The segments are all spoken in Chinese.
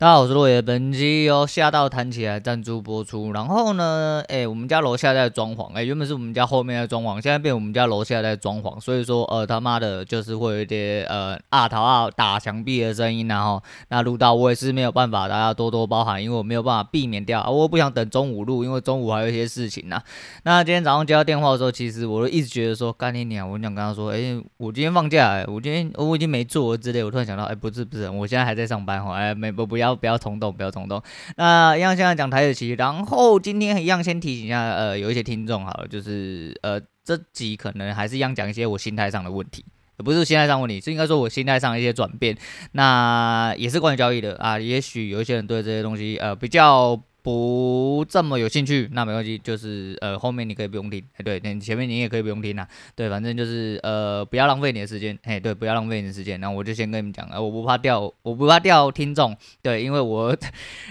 大家好，我是落叶。本期由下到弹起来赞助播出。然后呢，哎、我们家楼下在装潢，哎、原本是我们家后面在装潢，现在变我们家楼下在装潢。所以说，呃，他妈的，就是会有一点呃啊桃啊打墙壁的声音，然后那录到我也是没有办法，大家多多包涵，因为我没有办法避免掉。啊、我不想等中午录，因为中午还有一些事情呢。那今天早上接到电话的时候，其实我都一直觉得说，干你娘！我想跟他说，哎、我今天放假，我今天我已经没做之类。我突然想到，哎、不是不是，我现在还在上班哈，哎、没不不要不要冲动，不要。冲动，那一样现在讲台子棋，然后今天一样先提醒一下，呃，有一些听众好了，就是呃，这集可能还是一样讲一些我心态上的问题，不是心态上问题，是应该说我心态上一些转变，那也是关于交易的啊，也许有一些人对这些东西呃比较。不这么有兴趣，那没关系，就是呃后面你可以不用听，哎对，你前面你也可以不用听呐，对，反正就是呃不要浪费你的时间，嘿对，不要浪费你的时间，那我就先跟你们讲，呃我不怕掉，我不怕掉听众，对，因为我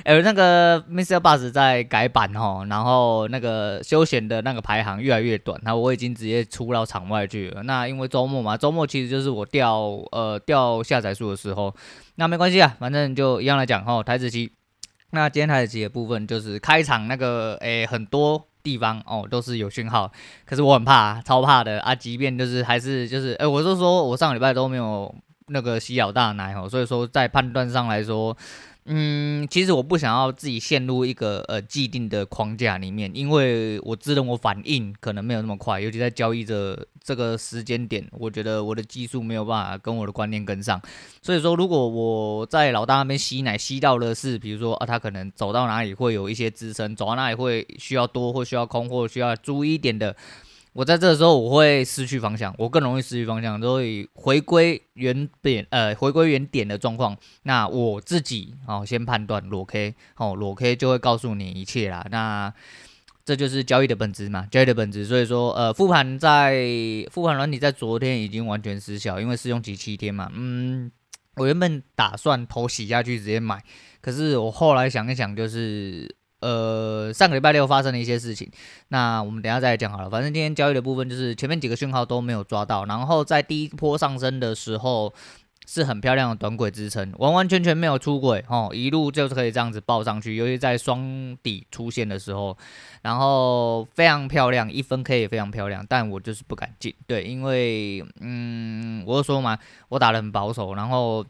呃 那个 Mr. Bus 在改版哦，然后那个休闲的那个排行越来越短，然后我已经直接出到场外去了，那因为周末嘛，周末其实就是我掉呃掉下载数的时候，那没关系啊，反正就一样来讲齁，台子棋。那今天台子棋的部分就是开场那个，诶、很多地方哦都是有讯号，可是我很怕，超怕的啊！即便就是还是就是，诶、我就说我上礼拜都没有那个洗脚大奶哦，所以说在判断上来说。嗯，其实我不想要自己陷入一个呃既定的框架里面，因为我知道我反应可能没有那么快，尤其在交易的这个时间点，我觉得我的技术没有办法跟我的观念跟上。所以说，如果我在老大那边吸奶吸到的是，比如说啊，他可能走到哪里会有一些支撑，走到哪里会需要多或需要空或需要注意一点的。我在这个时候我会失去方向，我更容易失去方向，所以回归原点，呃，回归原点的状况。那我自己哦，先判断裸 K，哦，裸 K 就会告诉你一切啦。那这就是交易的本质嘛，交易的本质。所以说，呃，复盘在复盘软体在昨天已经完全失效，因为试用期七天嘛。嗯，我原本打算头洗下去直接买，可是我后来想一想，就是。呃，上个礼拜六发生了一些事情，那我们等下再来讲好了。反正今天交易的部分就是前面几个讯号都没有抓到，然后在第一波上升的时候是很漂亮的短轨支撑，完完全全没有出轨哦，一路就是可以这样子抱上去，尤其在双底出现的时候，然后非常漂亮，一分 K 也非常漂亮，但我就是不敢进，对，因为嗯，我就说嘛，我打得很保守，然后。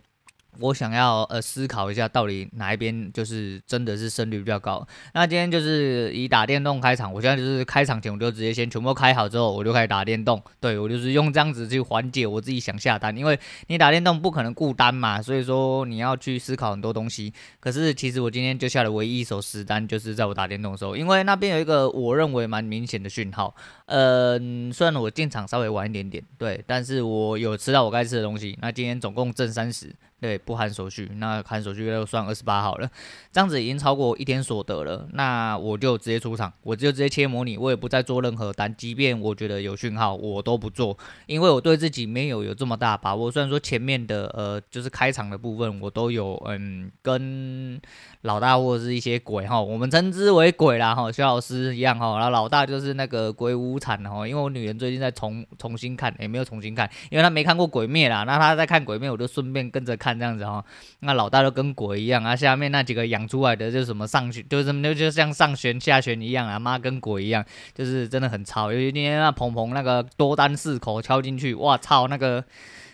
我想要呃思考一下，到底哪一边就是真的是胜率比较高。那今天就是以打电动开场，我现在就是开场前我就直接先全部开好之后，我就开始打电动。对，我就是用这样子去缓解我自己想下单，因为你打电动不可能顾单嘛，所以说你要去思考很多东西。可是其实我今天就下了唯一一手实单，就是在我打电动的时候，因为那边有一个我认为蛮明显的讯号。嗯，虽然我进场稍微晚一点点，对，但是我有吃到我该吃的东西。那今天总共挣三十。对，不含手续，那含手续就算二十八好了，这样子已经超过一天所得了。那我就直接出场，我就直接切模拟，我也不再做任何单，即便我觉得有讯号，我都不做，因为我对自己没有有这么大把握。虽然说前面的呃，就是开场的部分我都有嗯跟。老大或者是一些鬼哈，我们称之为鬼啦哈，萧老师一样哈，然后老大就是那个鬼屋产哈，因为我女人最近在重重新看，也、没有重新看，因为她没看过鬼灭啦，那她在看鬼灭，我就顺便跟着看这样子哈。那老大就跟鬼一样啊，下面那几个养出来的就是什么上旋，就是就就像上旋下旋一样啊，妈跟鬼一样，就是真的很潮。尤其今天那鹏鹏那个多单四口敲进去，哇操那个。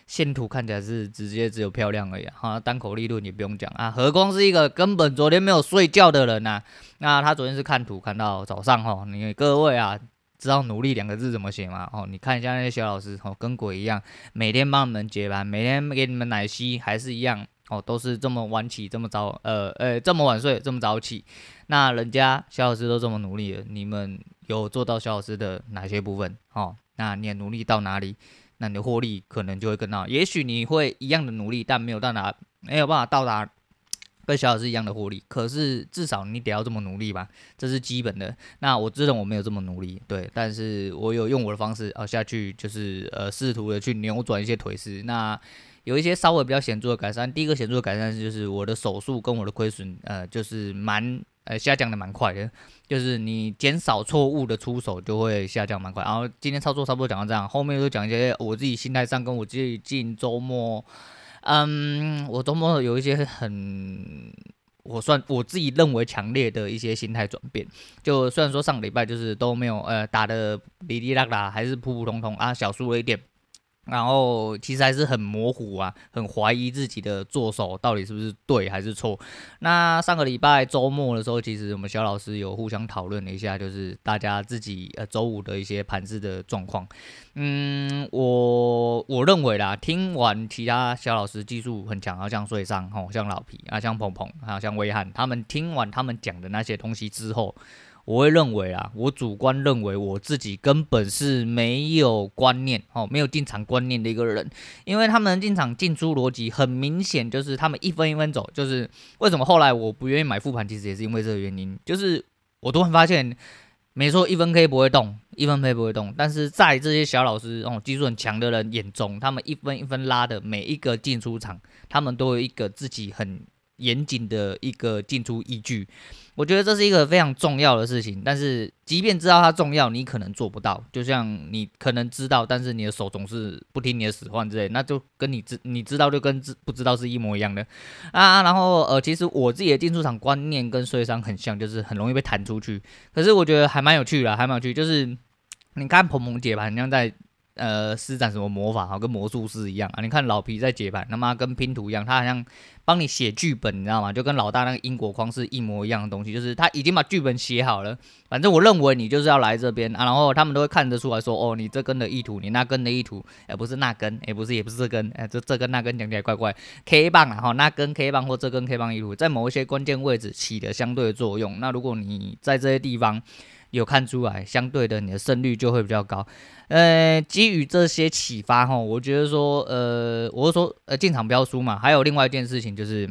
线图看起来是直接只有漂亮而已，哈，单口利润也不用讲啊，何况是一个根本昨天没有睡觉的人呐、那他昨天是看图看到早上哈，你各位啊，知道努力两个字怎么写吗？哦，你看一下那些小老师哦，跟鬼一样，每天帮你们解盘，每天给你们奶昔，还是一样哦，都是这么晚起，这么早，呃呃，这么晚睡，这么早起。那人家小老师都这么努力了，你们有做到小老师的哪些部分？哦，那你也努力到哪里？那你的获利可能就会更大，也许你会一样的努力，但没有到达，没有办法到达跟小老师一样的获利。可是至少你得要这么努力吧，这是基本的。那我知道我没有这么努力，对，但是我有用我的方式啊下去，就是呃试图的去扭转一些颓势。那有一些稍微比较显著的改善。第一个显著的改善是就是我的手速跟我的亏损，呃，就是蛮。呃，下降的蛮快的，就是你减少错误的出手就会下降蛮快。然后今天操作差不多讲到这样，后面就讲一些我自己心态上跟我自己进周末，嗯，我周末有一些很我算我自己认为强烈的一些心态转变。就虽然说上个礼拜就是都没有呃打的哩哩啦啦，还是普普通通啊，小输了一点。然后其实还是很模糊啊，很怀疑自己的做手到底是不是对还是错。那上个礼拜周末的时候，其实我们小老师有互相讨论了一下，就是大家自己呃周五的一些盘子的状况。嗯，我我认为啦，听完其他小老师技术很强，好像穗尚吼，像老皮啊，像鹏鹏，还有像威汉，他们听完他们讲的那些东西之后。我会认为啊，我主观认为我自己根本是没有观念哦，没有进场观念的一个人，因为他们进场进出逻辑很明显，就是他们一分一分走，就是为什么后来我不愿意买复盘，其实也是因为这个原因，就是我突然发现，没错，一分 K 不会动，一分 K 不会动，但是在这些小老师哦，技术很强的人眼中，他们一分一分拉的每一个进出场，他们都有一个自己很严谨的一个进出依据。我觉得这是一个非常重要的事情，但是即便知道它重要，你可能做不到。就像你可能知道，但是你的手总是不听你的使唤之类，那就跟你知你知道就跟知不知道是一模一样的啊。然后呃，其实我自己的进出场观念跟穗尚很像，就是很容易被弹出去。可是我觉得还蛮有趣的，还蛮有趣，就是你看鹏鹏解盘，像在。呃，施展什么魔法哈，跟魔术师一样啊！你看老皮在解盘，他妈跟拼图一样，他好像帮你写剧本，你知道吗？就跟老大那个因果框是一模一样的东西，就是他已经把剧本写好了。反正我认为你就是要来这边啊，然后他们都会看得出来说，哦，你这根的意图，你那根的意图，哎，不是那根，哎，不是，也不是这根，哎，这这根那根讲起来怪怪。K 棒啊，哈，那根 K 棒或这根 K 棒意图，在某一些关键位置起的相对的作用。那如果你在这些地方，有看出来，相对的你的胜率就会比较高。呃，基于这些启发哈，我觉得说，呃，我是说，呃，进场不要输嘛。还有另外一件事情就是，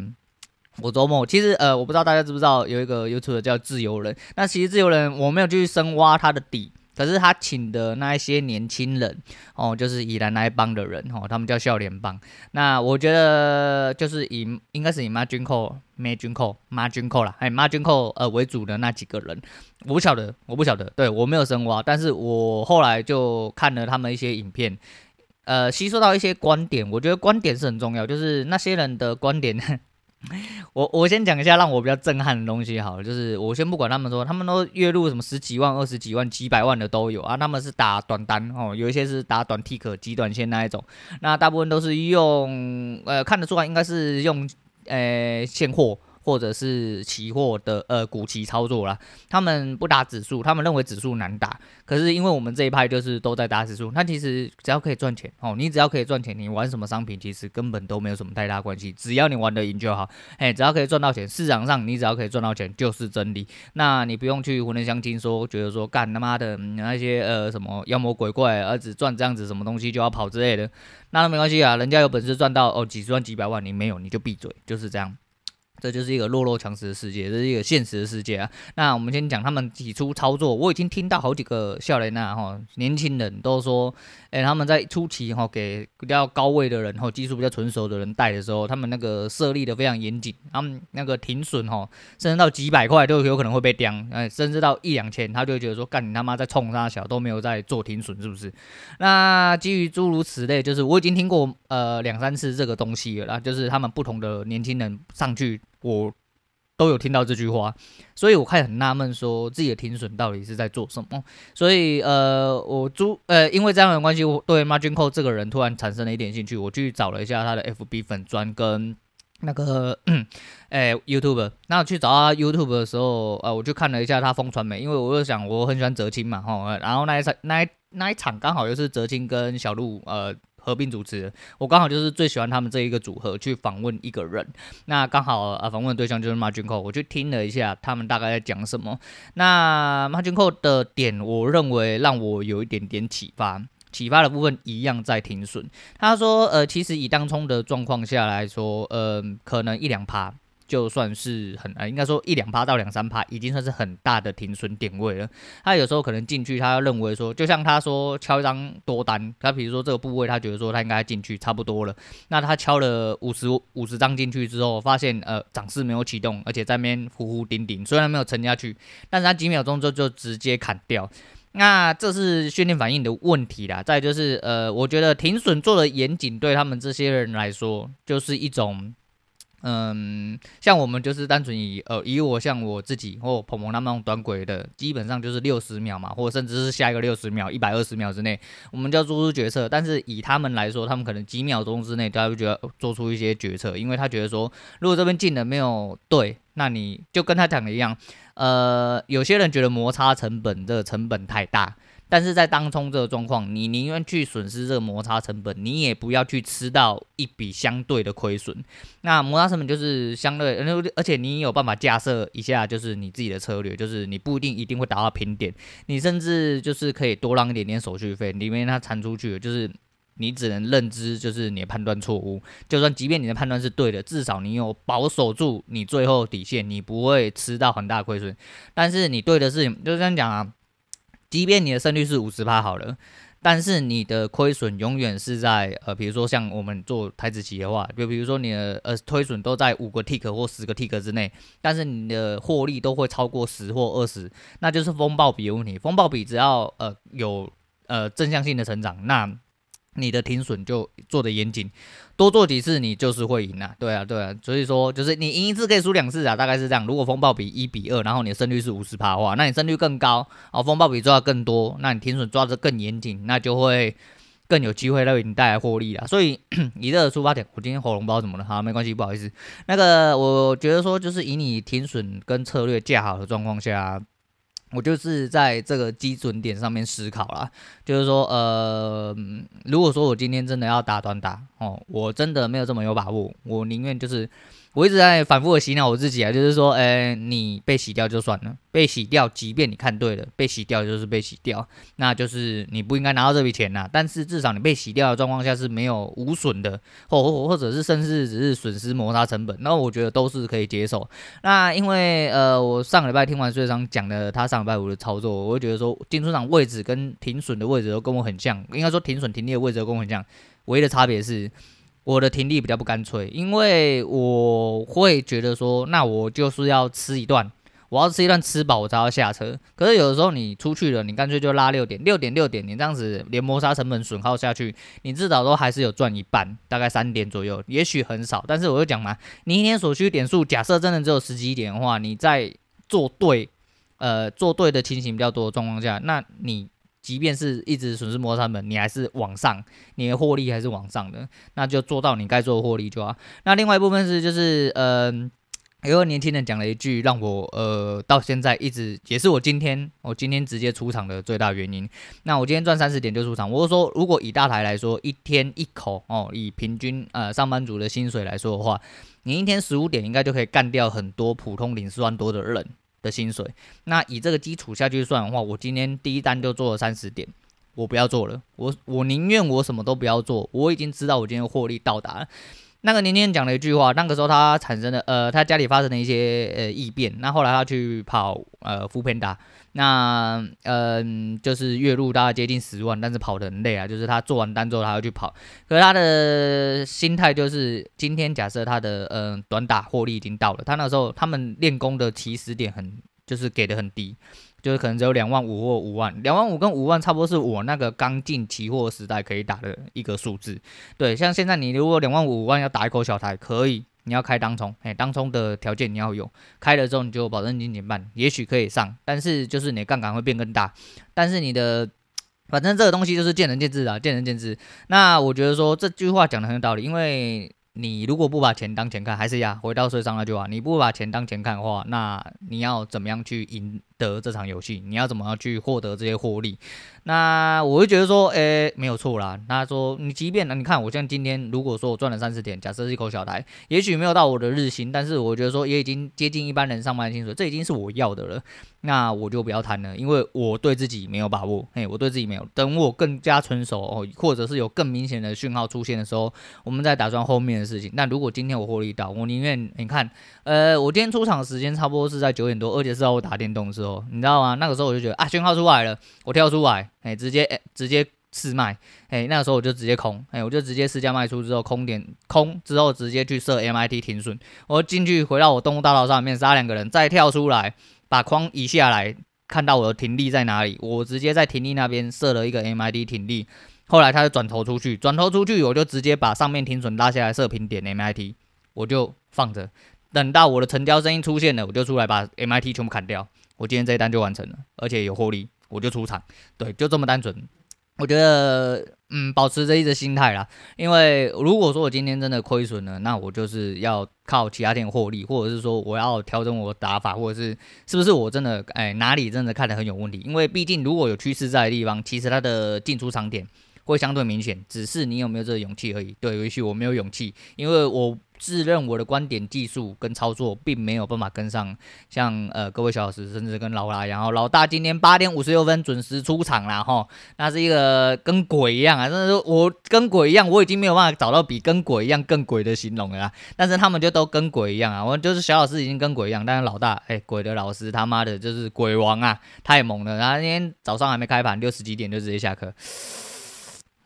我周末其实，呃，我不知道大家知不知道有一个 YouTube 叫自由人。那其实自由人我没有去深挖他的底。可是他请的那一些年轻人哦，就是以兰那一帮的人哦，他们叫笑脸帮。那我觉得就是以应该是以 Margin Call、Margin Call、Margin Call 啦，哎，Margin Call 呃为主的那几个人，我不晓得，我不晓得，对，我没有深挖，但是我后来就看了他们一些影片，呃，吸收到一些观点，我觉得观点是很重要，就是那些人的观点。我我先讲一下让我比较震撼的东西好了，就是我先不管他们说，他们都月入什么十几万、二十几万、几百万的都有啊，他们是打短单哦，有一些是打短 tick 极短线那一种，那大部分都是用呃看得出来应该是用呃现货。或者是期货的呃股期操作啦，他们不打指数，他们认为指数难打。可是因为我们这一派就是都在打指数，那其实只要可以赚钱哦，你只要可以赚钱，你玩什么商品其实根本都没有什么太大关系，只要你玩得赢就好。哎，只要可以赚到钱，市场上你只要可以赚到钱就是真理。那你不用去混人相亲说，觉得说干他妈的那些呃什么妖魔鬼怪，儿子赚这样子什么东西就要跑之类的，那都没关系啊，人家有本事赚到哦几十万几百万，你没有你就闭嘴，就是这样。这就是一个弱肉强食的世界，这是一个现实的世界啊。那我们先讲他们起初操作，我已经听到好几个笑脸呐哈，年轻人都说，哎，他们在初期哈给比较高位的人，哈技术比较纯熟的人带的时候，他们那个设立的非常严谨，他们那个停损哈，甚至到几百块都有可能会被刁，哎，甚至到一两千，他就觉得说，干你他妈在冲三小都没有在做停损，是不是？那基于诸如此类，就是我已经听过呃两三次这个东西了，那就是他们不同的年轻人上去。我都有听到这句话，所以我开始很纳闷，说自己的停损到底是在做什么。所以呃，我租呃，因为这样的关系，我对 Margin Call 这个人突然产生了一点兴趣。我去找了一下他的 FB 粉砖跟那个 呃 YouTube。那我去找他 YouTube 的时候，呃，我就看了一下他风传媒，因为我就想我很喜欢泽青嘛，哈，然后那一场那一那一场刚好又是泽青跟小鹿呃。合并主持，我刚好就是最喜欢他们这一个组合去访问一个人，那刚好啊访问的对象就是马君寇我去听了一下他们大概在讲什么。那马君寇的点，我认为让我有一点点启发，启发的部分一样在停损。他说，呃，其实以当冲的状况下来说，呃，可能一两趴。就算是很呃，应该说一两趴到两三趴，已经算是很大的停损点位了。他有时候可能进去，他认为说，就像他说敲一张多单，他比如说这个部位，他觉得说他应该进去差不多了。那他敲了五十五十张进去之后，发现呃涨势没有启动，而且在那边呼呼顶顶，虽然没有沉下去，但是他几秒钟之后就直接砍掉。那这是训练反应的问题啦。再就是呃，我觉得停损做的严谨，对他们这些人来说，就是一种。嗯，像我们就是单纯以呃以我像我自己或鹏鹏他们那种短轨的，基本上就是六十秒嘛，或者甚至是下一个六十秒、一百二十秒之内，我们就要做出决策。但是以他们来说，他们可能几秒钟之内都要觉得做出一些决策，因为他觉得说，如果这边进的没有对，那你就跟他讲的一样，呃，有些人觉得摩擦成本这成本太大。但是在当冲这个状况，你宁愿去损失这个摩擦成本，你也不要去吃到一笔相对的亏损。那摩擦成本就是相对，而且你有办法架设一下，就是你自己的策略，就是你不一定一定会达到平点，你甚至就是可以多让一点点手续费，里面它残出去，就是你只能认知，就是你的判断错误。就算即便你的判断是对的，至少你有保守住你最后底线，你不会吃到很大亏损。但是你对的是，就是这样讲啊。即便你的胜率是五十趴好了，但是你的亏损永远是在呃，比如说像我们做台子企业的话，就比如说你的呃亏损都在五个 tick 或十个 tick 之内，但是你的获利都会超过十或二十，那就是风暴比的问题。风暴比只要呃有呃正向性的成长，那你的停损就做的严谨。多做几次，你就是会赢啊！对啊，对啊，所以说就是你赢一次可以输两次啊，大概是这样。如果风暴比一比二，然后你的胜率是五十趴的话，那你胜率更高，哦，风暴比抓的更多，那你停损抓的更严谨，那就会更有机会为你带来获利啊。所以 以这个出发点，我今天喉咙不知道怎么了，好，没关系，不好意思。那个我觉得说，就是以你停损跟策略架好的状况下。我就是在这个基准点上面思考啦，就是说，呃，如果说我今天真的要打短打哦，我真的没有这么有把握，我宁愿就是。我一直在反复的洗脑我自己啊，就是说，哎、欸，你被洗掉就算了，被洗掉，即便你看对了，被洗掉就是被洗掉，那就是你不应该拿到这笔钱呐。但是至少你被洗掉的状况下是没有无损的，或或或者是甚至只是损失摩擦成本，那我觉得都是可以接受。那因为呃，我上礼拜听完税商讲的他上礼拜五的操作，我会觉得说进出场位置跟停损的位置都跟我很像，应该说停损停利的位置都跟我很像，唯一的差别是。我的停力比较不干脆，因为我会觉得说，那我就是要吃一段，我要吃一段吃饱我才要下车。可是有的时候你出去了，你干脆就拉六点，六点六点，你这样子连摩擦成本损耗下去，你至少都还是有赚一半，大概三点左右，也许很少，但是我就讲嘛，你一天所需点数假设真的只有十几点的话，你在做对，呃，做对的情形比较多的状况下，那你。即便是一直损失摩擦成本，你还是往上，你的获利还是往上的，那就做到你该做的获利就好。那另外一部分是就是，嗯、呃，有个年轻人讲了一句，让我呃到现在一直也是我今天我今天直接出场的最大原因。那我今天赚三十点就出场，我是说如果以大台来说，一天一口哦，以平均呃上班族的薪水来说的话，你一天十五点应该就可以干掉很多普通领四万多的人的薪水，那以这个基础下去算的话，我今天第一单就做了三十点，我不要做了，我我宁愿我什么都不要做，我已经知道我今天获利到达了。那个年轻人讲了一句话，那个时候他产生了呃，他家里发生了一些呃异变，那后来他去跑呃扶贫的那嗯、就是月入大概接近十万，但是跑得很累啊，就是他做完单之后他要去跑，可是他的心态就是今天假设他的嗯、短打获利已经到了，他那时候他们练功的起始点很就是给的很低。就是可能只有两万五或五万，两万五跟五万差不多是我那个刚进期货时代可以打的一个数字。对，像现在你如果两万五五万要打一口小台，可以，你要开当冲，哎，当冲的条件你要有，开了之后你就保证金减半，也许可以上，但是就是你的杠杆会变更大，但是你的，反正这个东西就是见仁见智啊，见仁见智。那我觉得说这句话讲的很有道理，因为。你如果不把钱当钱看，还是呀，回到税上那句话，你不把钱当钱看的话，那你要怎么样去赢得这场游戏？你要怎么样去获得这些获利？那我会觉得说，诶、没有错啦。那说你即便呢，你看我像今天，如果说我赚了三十点，假设是一口小台，也许没有到我的日薪，但是我觉得说也已经接近一般人上班的薪水，这已经是我要的了。那我就不要谈了，因为我对自己没有把握。嘿，我对自己没有。等我更加成熟哦，或者是有更明显的讯号出现的时候，我们再打算后面的事情。那如果今天我获利到，我宁愿你看，呃，我今天出场时间差不多是在九点多，而且是在我打电动的时候，你知道吗？那个时候我就觉得啊，讯号出来了，我跳出来，哎，直接哎，直接试卖，哎，那时候我就直接空，哎，我就直接试价卖出之后空点空之后直接去设 MIT 停损，我进去回到我动物大道上面杀两个人，再跳出来。把框移下来，看到我的停利在哪里，我直接在停利那边设了一个 MID 停利，后来他就转头出去，转头出去，我就直接把上面停损拉下来设平点 MIT，我就放着，等到我的成交声音出现了，我就出来把 MIT 全部砍掉，我今天这一单就完成了，而且有获利，我就出场，对，就这么单纯。我觉得，嗯，保持着一个心态啦。因为如果说我今天真的亏损了，那我就是要靠其他店获利，或者是说我要调整我的打法，或者是是不是我真的哎哪里真的看得很有问题？因为毕竟如果有趋势在的地方，其实它的进出场点会相对明显，只是你有没有这个勇气而已。对，也许我没有勇气，因为我。自认我的观点、技术跟操作并没有办法跟上像，呃各位小老师，甚至跟老大。然后老大今天八点五十六分准时出场了哈，那是一个跟鬼一样啊！真的是我跟鬼一样，我已经没有办法找到比跟鬼一样更鬼的形容了。但是他们就都跟鬼一样啊！我就是小老师已经跟鬼一样，但是老大哎、鬼的老师他妈的就是鬼王啊，太猛了！然后今天早上还没开盘，六十几点就直接下课。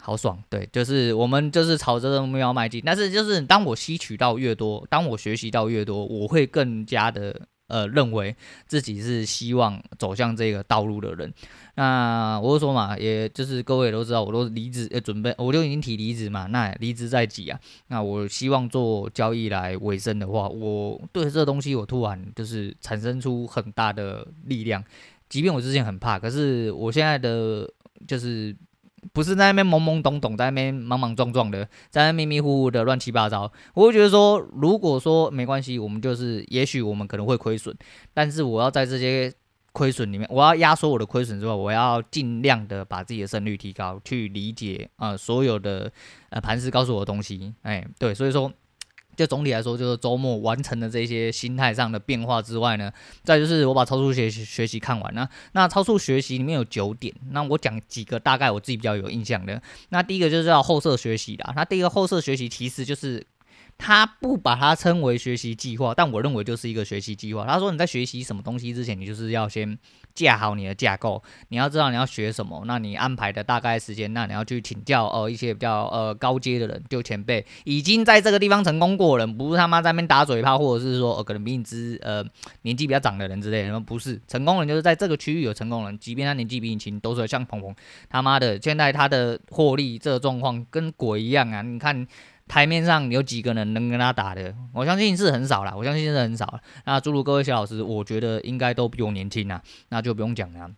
好爽，对，就是我们就是朝着这个目标迈进。但是就是当我吸取到越多，当我学习到越多，我会更加的呃认为自己是希望走向这个道路的人。那我就说嘛，也就是各位也都知道，我都离职，呃，准备我就已经提离职嘛。那离职在即啊，那我希望做交易来维生的话，我对这东西我突然就是产生出很大的力量。即便我之前很怕，可是我现在的就是。不是在那边懵懵懂懂，在那边莽莽撞撞的，在那迷迷糊糊的乱七八糟。我会觉得说，如果说没关系，我们就是，也许我们可能会亏损，但是我要在这些亏损里面，我要压缩我的亏损之外，我要尽量的把自己的胜率提高，去理解啊、呃、所有的呃盘势告诉我的东西。哎，对，所以说。就总体来说，就是周末完成的这些心态上的变化之外呢，再就是我把超速学习学习看完了。那超速学习里面有九点，那我讲几个大概我自己比较有印象的。那第一个就是要后设学习啦。那第一个后设学习其实就是。他不把它称为学习计划，但我认为就是一个学习计划。他说你在学习什么东西之前，你就是要先架好你的架构，你要知道你要学什么，那你安排的大概时间，那你要去请教呃一些比较呃高阶的人，就前辈已经在这个地方成功过人，不是他妈在那边打嘴炮，或者是说呃可能比你资呃年纪比较长的人之类的，不是成功人就是在这个区域有成功人，即便他年纪比你轻，都是像鹏鹏他妈的现在他的获利这状况跟鬼一样啊，你看。台面上有几个人能跟他打的？我相信是很少啦，我相信是很少。那诸如各位小老师，我觉得应该都比我年轻啊，那就不用讲了。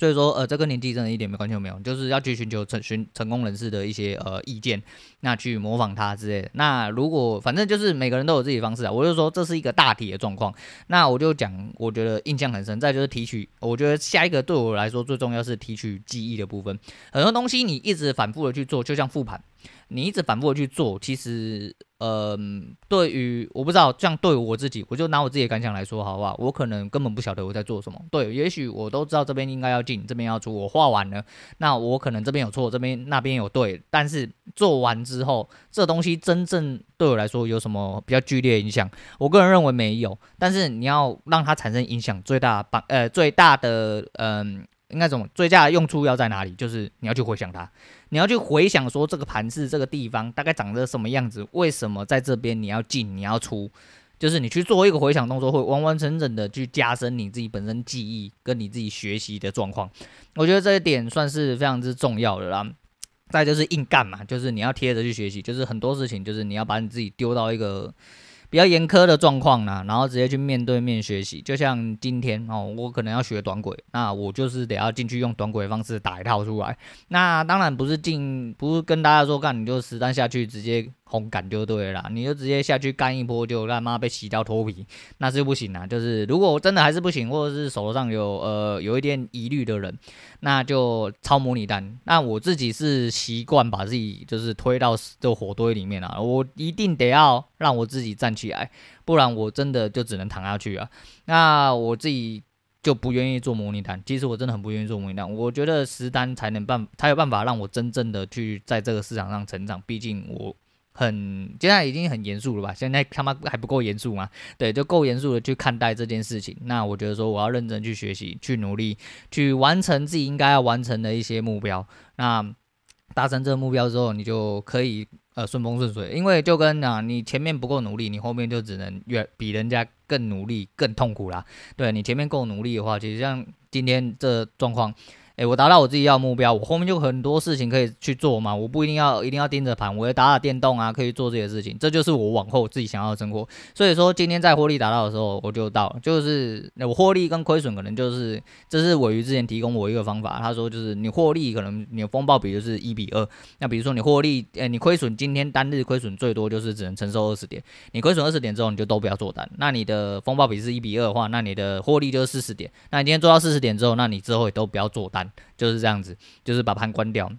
所以说，呃，这个年纪真的一点没关系都没有，就是要去寻求成寻成功人士的一些呃意见，那去模仿他之类的。那如果反正就是每个人都有自己的方式啊，我就说这是一个大体的状况。那我就讲，我觉得印象很深。再就是提取，我觉得下一个对我来说最重要是提取记忆的部分。很多东西你一直反复的去做，就像复盘。你一直反复的去做，其实，嗯、对于我不知道，这样对我自己，我就拿我自己的感想来说，好不好？我可能根本不晓得我在做什么。对，也许我都知道这边应该要进，这边要出，我画完了，那我可能这边有错，这边那边有对，但是做完之后，这东西真正对我来说有什么比较剧烈影响？我个人认为没有。但是你要让它产生影响，最大帮呃最大的嗯。应该怎么？最佳的用处要在哪里？就是你要去回想它，你要去回想说这个盘是这个地方大概长得什么样子，为什么在这边你要进你要出，就是你去做一个回想动作，会完完整整的去加深你自己本身记忆跟你自己学习的状况。我觉得这一点算是非常之重要的啦。再就是硬干嘛，就是你要贴着去学习，就是很多事情就是你要把你自己丢到一个。比较严苛的状况呢，然后直接去面对面学习，就像今天哦，我可能要学短轨，那我就是得要进去用短轨的方式打一套出来。那当然不是进，不是跟大家说干，你就实战下去直接。红感就对了，你就直接下去干一波，就他妈被洗掉脱皮，那是不行啊。就是如果我真的还是不行，或者是手头上有呃有一点疑虑的人，那就抄模拟单。那我自己是习惯把自己就是推到这火堆里面啊，我一定得要让我自己站起来，不然我真的就只能躺下去啊。那我自己就不愿意做模拟单，其实我真的很不愿意做模拟单。我觉得实单才能办，才有办法让我真正的去在这个市场上成长。毕竟我。很，现在已经很严肃了吧？现在他妈还不够严肃吗？对，就够严肃的去看待这件事情。那我觉得说，我要认真去学习，去努力，去完成自己应该要完成的一些目标。那达成这个目标之后，你就可以呃顺风顺水。因为就跟啊，你前面不够努力，你后面就只能越比人家更努力、更痛苦啦。对，你前面够努力的话，其实像今天这状况。哎，我达到我自己要的目标，我后面就很多事情可以去做嘛，我不一定要一定要盯着盘，我要打打电动啊，可以做这些事情，这就是我往后自己想要的生活。所以说今天在获利达到的时候，我就到，就是我获利跟亏损可能就是，这是鮪鱼之前提供我一个方法，他说就是你获利可能你的风暴比就是一比二，那比如说你获利，诶，你亏损今天单日亏损最多就是只能承受二十点，你亏损二十点之后你就都不要做单，那你的风暴比是一比二的话，那你的获利就是四十点，那你今天做到四十点之后，那你之后也都不要做单，就是这样子。就是把盘关掉。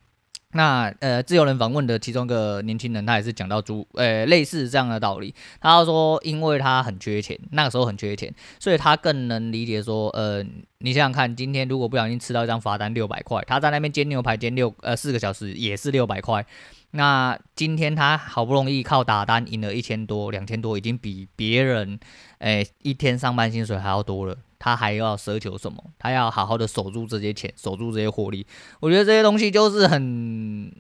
那呃，自由人访问的其中一个年轻人，他也是讲到猪，呃，类似这样的道理。他说，因为他很缺钱，那个时候很缺钱，所以他更能理解说，呃，你想想看，今天如果不小心吃到一张罚单六百块，他在那边煎牛排煎六呃四个小时也是六百块。那今天他好不容易靠打单赢了一千多、两千多，已经比别人，诶，一天上班薪水还要多了。他还要奢求什么？他要好好的守住这些钱，守住这些获利。我觉得这些东西就是很，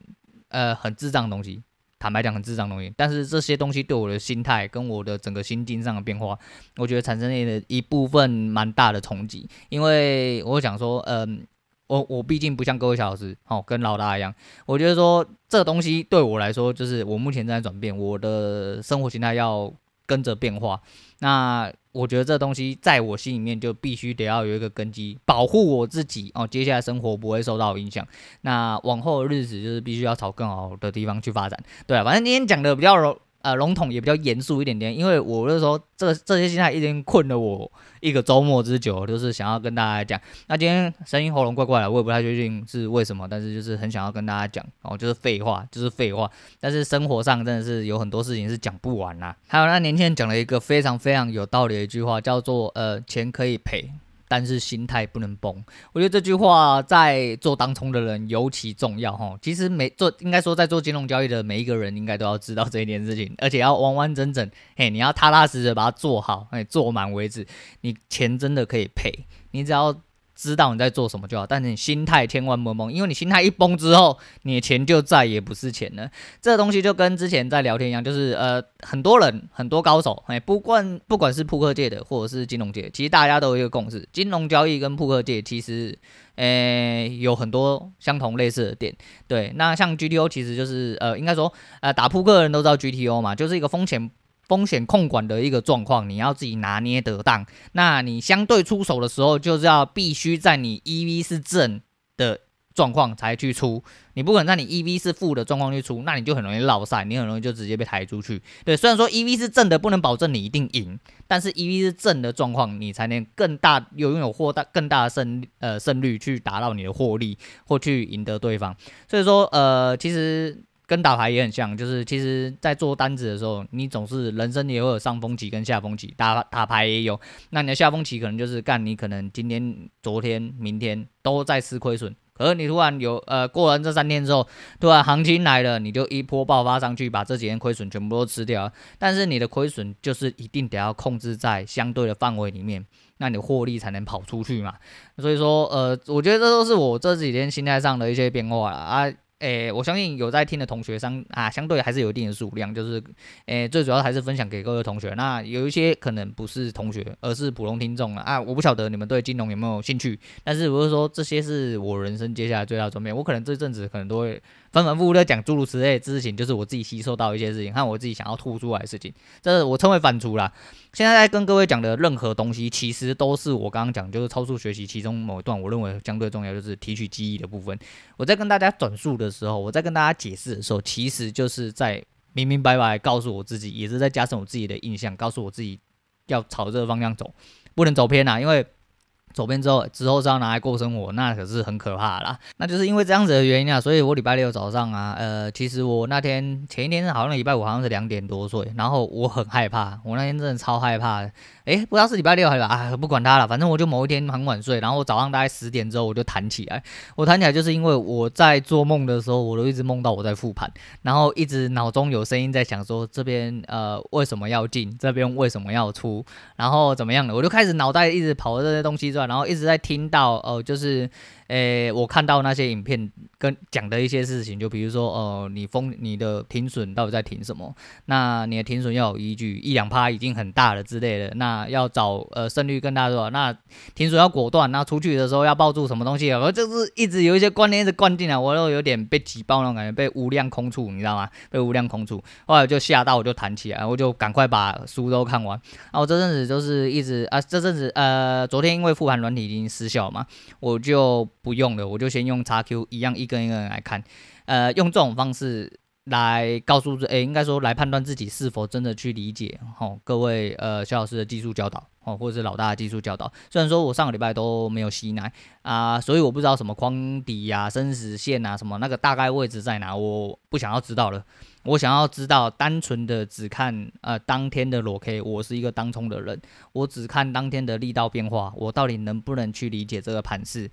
呃，很智障的东西。坦白讲，很智障的东西。但是这些东西对我的心态跟我的整个心境上的变化，我觉得产生了一部分蛮大的冲击。因为我想说，嗯、我我毕竟不像各位小老师，哦，跟老大一样。我觉得说这东西对我来说，就是我目前正在转变，我的生活形态要跟着变化。那我觉得这东西在我心里面就必须得要有一个根基，保护我自己哦。接下来生活不会受到影响。那往后的日子就是必须要朝更好的地方去发展。对，反正今天讲的比较。呃，笼统也比较严肃一点点，因为我那时候这这些心态已经困了我一个周末之久，就是想要跟大家讲。那今天声音喉咙怪怪的，我也不太确定是为什么，但是就是很想要跟大家讲哦，就是废话，就是废话。但是生活上真的是有很多事情是讲不完啦。还有那年轻人讲了一个非常非常有道理的一句话，叫做呃，钱可以赔。但是心态不能崩，我觉得这句话在做当冲的人尤其重要哈。其实每做应该说在做金融交易的每一个人应该都要知道这一件事情，而且要完完整整，嘿，你要踏踏实实把它做好，嘿，做满为止，你钱真的可以赔，你只要。知道你在做什么就好，但是你心态千万不能崩，因为你心态一崩之后，你的钱就再也不是钱了。这东西就跟之前在聊天一样，就是呃，很多人很多高手，哎，不管不管是扑克界的或者是金融界，其实大家都有一个共识，金融交易跟扑克界其实，诶，有很多相同类似的点。对，那像 GTO 其实就是呃，应该说呃，打扑克的人都知道 GTO 嘛，就是一个风险。风险控管的一个状况，你要自己拿捏得当。那你相对出手的时候，就是要必须在你 EV 是正的状况才去出。你不可能在你 EV 是负的状况去出，那你就很容易落赛，你很容易就直接被抬出去。对，虽然说 EV 是正的，不能保证你一定赢，但是 EV 是正的状况，你才能更大有拥有获大更大的胜呃胜率去达到你的获利或去赢得对方。所以说呃，其实。跟打牌也很像，就是其实，在做单子的时候，你总是人生也会有上风期跟下风期，打打牌也有。那你的下风期可能就是干，你可能今天、昨天、明天都在吃亏损，可是你突然有呃过完这三天之后，突然行情来了，你就一波爆发上去，把这几天亏损全部都吃掉。但是你的亏损就是一定得要控制在相对的范围里面，那你获利才能跑出去嘛。所以说，呃，我觉得这都是我这几天心态上的一些变化了啊。诶、我相信有在听的同学相啊，相对还是有一定的数量，就是诶、最主要还是分享给各位同学。那有一些可能不是同学，而是普通听众了啊。我不晓得你们对金融有没有兴趣，但是如果说，这些是我人生接下来最大的转变。我可能这阵子可能都会。反反复复在讲诸如此类的事情，就是我自己吸收到一些事情，和我自己想要吐出来的事情，这是我称为反刍啦。现在在跟各位讲的任何东西，其实都是我刚刚讲，就是超速学习其中某一段，我认为相对重要，就是提取记忆的部分。我在跟大家转述的时候，我在跟大家解释的时候，其实就是在明明白白告诉我自己，也是在加深我自己的印象，告诉我自己要朝这个方向走，不能走偏啊，因为。走遍之后，之后是要拿来过生活，那可是很可怕啦。那就是因为这样子的原因啊，所以我礼拜六早上啊，呃，其实我那天前一天好像礼拜五好像是两点多睡，然后我很害怕，我那天真的超害怕。诶，不知道是礼拜六还是？啊，不管他了，反正我就某一天很晚睡，然后我早上大概十点之后我就弹起来。我弹起来就是因为我在做梦的时候，我都一直梦到我在复盘，然后一直脑中有声音在想说这边呃为什么要进，这边为什么要出，然后怎么样的，我就开始脑袋一直跑这些东西转，然后一直在听到哦、呃，就是。诶、我看到那些影片跟讲的一些事情，就比如说，呃，你封你的停损到底在停什么？那你的停损要有依据，一两趴已经很大了之类的。那要找呃胜率更大的，那停损要果断。那出去的时候要抱住什么东西？我就是一直有一些观念一直灌进来，我都有点被挤爆那种感觉，被无量空处，你知道吗？被无量空处。后来就吓到，我就弹起来，我就赶快把书都看完。然后这阵子就是一直啊，这阵子呃，昨天因为复盘软体已经失效嘛，我就。不用了，我就先用 XQ 一样一根一根来看，呃，用这种方式来告诉诶、欸，应该说来判断自己是否真的去理解哦，各位呃肖老师的技术教导哦，或者是老大的技术教导。虽然说我上个礼拜都没有吸奶啊、所以我不知道什么框底呀、生死线啊什么那个大概位置在哪，我不想要知道了。我想要知道，单纯的只看呃当天的裸 K，我是一个当冲的人，我只看当天的力道变化，我到底能不能去理解这个盘势？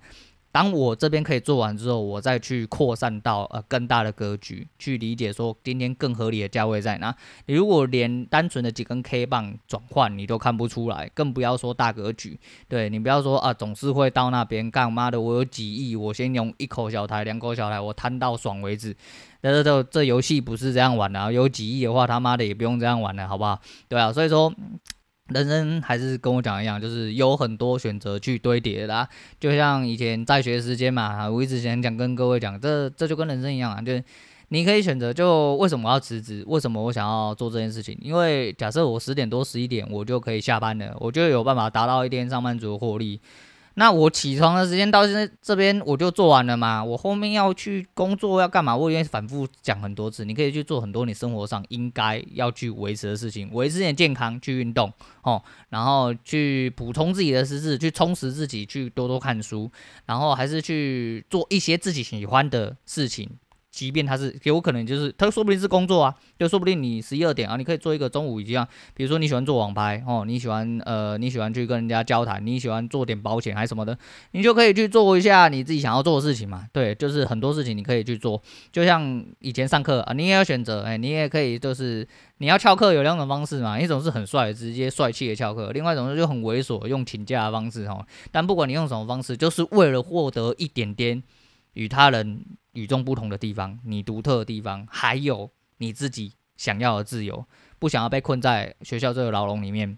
当我这边可以做完之后，我再去扩散到呃更大的格局，去理解说今天更合理的价位在哪。你如果连单纯的几根 K 棒转换你都看不出来，更不要说大格局。对，你不要说啊，总是会到那边干嘛的？我有几亿，我先用一口小台、两口小台，我摊到爽为止。这这这游戏不是这样玩的啊！有几亿的话，他妈的也不用这样玩了，好不好？对啊，所以说。人生还是跟我讲一样，就是有很多选择去堆叠的。就像以前在学时间嘛，我一直想讲跟各位讲，这这就跟人生一样啊，就是你可以选择，就为什么我要辞职？为什么我想要做这件事情？因为假设我十点多十一点我就可以下班了，我就有办法达到一天上班族的获利。那我起床的时间到现在这边我就做完了嘛，我后面要去工作要干嘛？我已经反复讲很多次，你可以去做很多你生活上应该要去维持的事情，维持你的健康，去运动哦，然后去补充自己的知识，去充实自己，去多多看书，然后还是去做一些自己喜欢的事情。即便他是有可能就是他说不定是工作啊，就说不定你十一二点啊，你可以做一个中午一样，比如说你喜欢做网拍哦，你喜欢呃你喜欢去跟人家交谈，你喜欢做点保险还是什么的，你就可以去做一下你自己想要做的事情嘛。对，就是很多事情你可以去做，就像以前上课啊，你也要选择，哎，你也可以就是你要翘课有两种方式嘛，一种是很帅直接帅气的翘课，另外一种就很猥琐用请假的方式哦。但不管你用什么方式，就是为了获得一点点与他人。与众不同的地方，你独特的地方，还有你自己想要的自由，不想要被困在学校这个牢笼里面。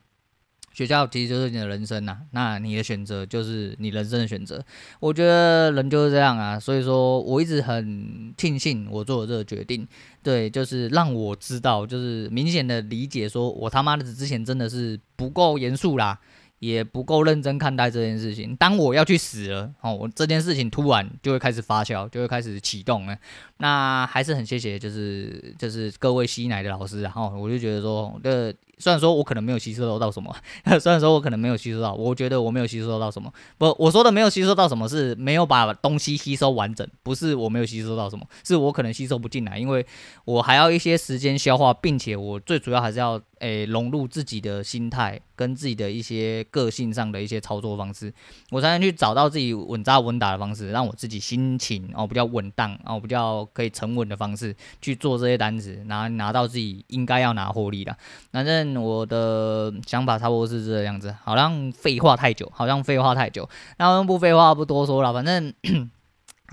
学校其实就是你的人生呐、啊，那你的选择就是你人生的选择。我觉得人就是这样啊，所以说我一直很庆幸我做了这个决定，对，就是让我知道，就是明显的理解，说我他妈的之前真的是不够严肃啦。也不够认真看待这件事情。当我要去死了，哦，我这件事情突然就会开始发酵，就会开始启动了。那还是很谢谢，就是就是各位吸奶的老师，然后我就觉得说，这。虽然说我可能没有吸收到什么，虽然说我可能没有吸收到，我觉得我没有吸收到什么。不，我说的没有吸收到什么是没有把东西吸收完整，不是我没有吸收到什么，是我可能吸收不进来，因为我还要一些时间消化，并且我最主要还是要诶融入自己的心态跟自己的一些个性上的一些操作方式，我才能去找到自己稳扎稳打的方式，让我自己心情哦比较稳当哦比较可以沉稳的方式去做这些单子，拿拿到自己应该要拿获利的，反正。我的想法差不多是这样子，好像废话太久，好像废话太久，那不废话不多说了，反正。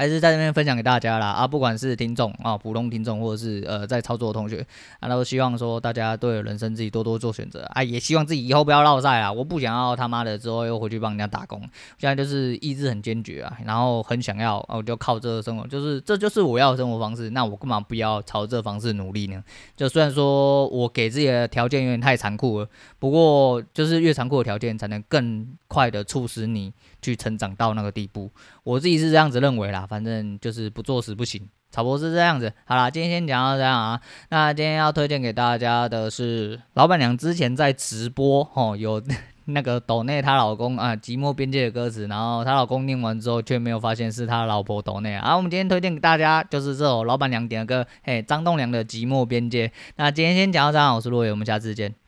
还是在这边分享给大家啦。啊，不管是听众啊，普通听众，或者是呃在操作的同学啊，都希望说大家对人生自己多多做选择。啊，也希望自己以后不要落赛啊，我不想要他妈的之后又回去帮人家打工，现在就是意志很坚决啊，然后很想要，我就靠这个生活，就是这就是我要的生活方式，那我干嘛不要朝这方式努力呢？就虽然说我给自己的条件有点太残酷了，不过就是越残酷的条件才能更快的促使你去成长到那个地步，我自己是这样子认为啦。反正就是不做死不行，差不多是这样子。好啦，今天先讲到这样啊。那今天要推荐给大家的是老板娘之前在直播哦，有 那个抖内她老公啊《寂寞边界》的歌词，然后她老公念完之后却没有发现是她老婆抖内啊。我们今天推荐给大家就是这首老板娘点的歌，嘿，张栋梁的《寂寞边界》。那今天先讲到这样，我是洛伟，我们下次见。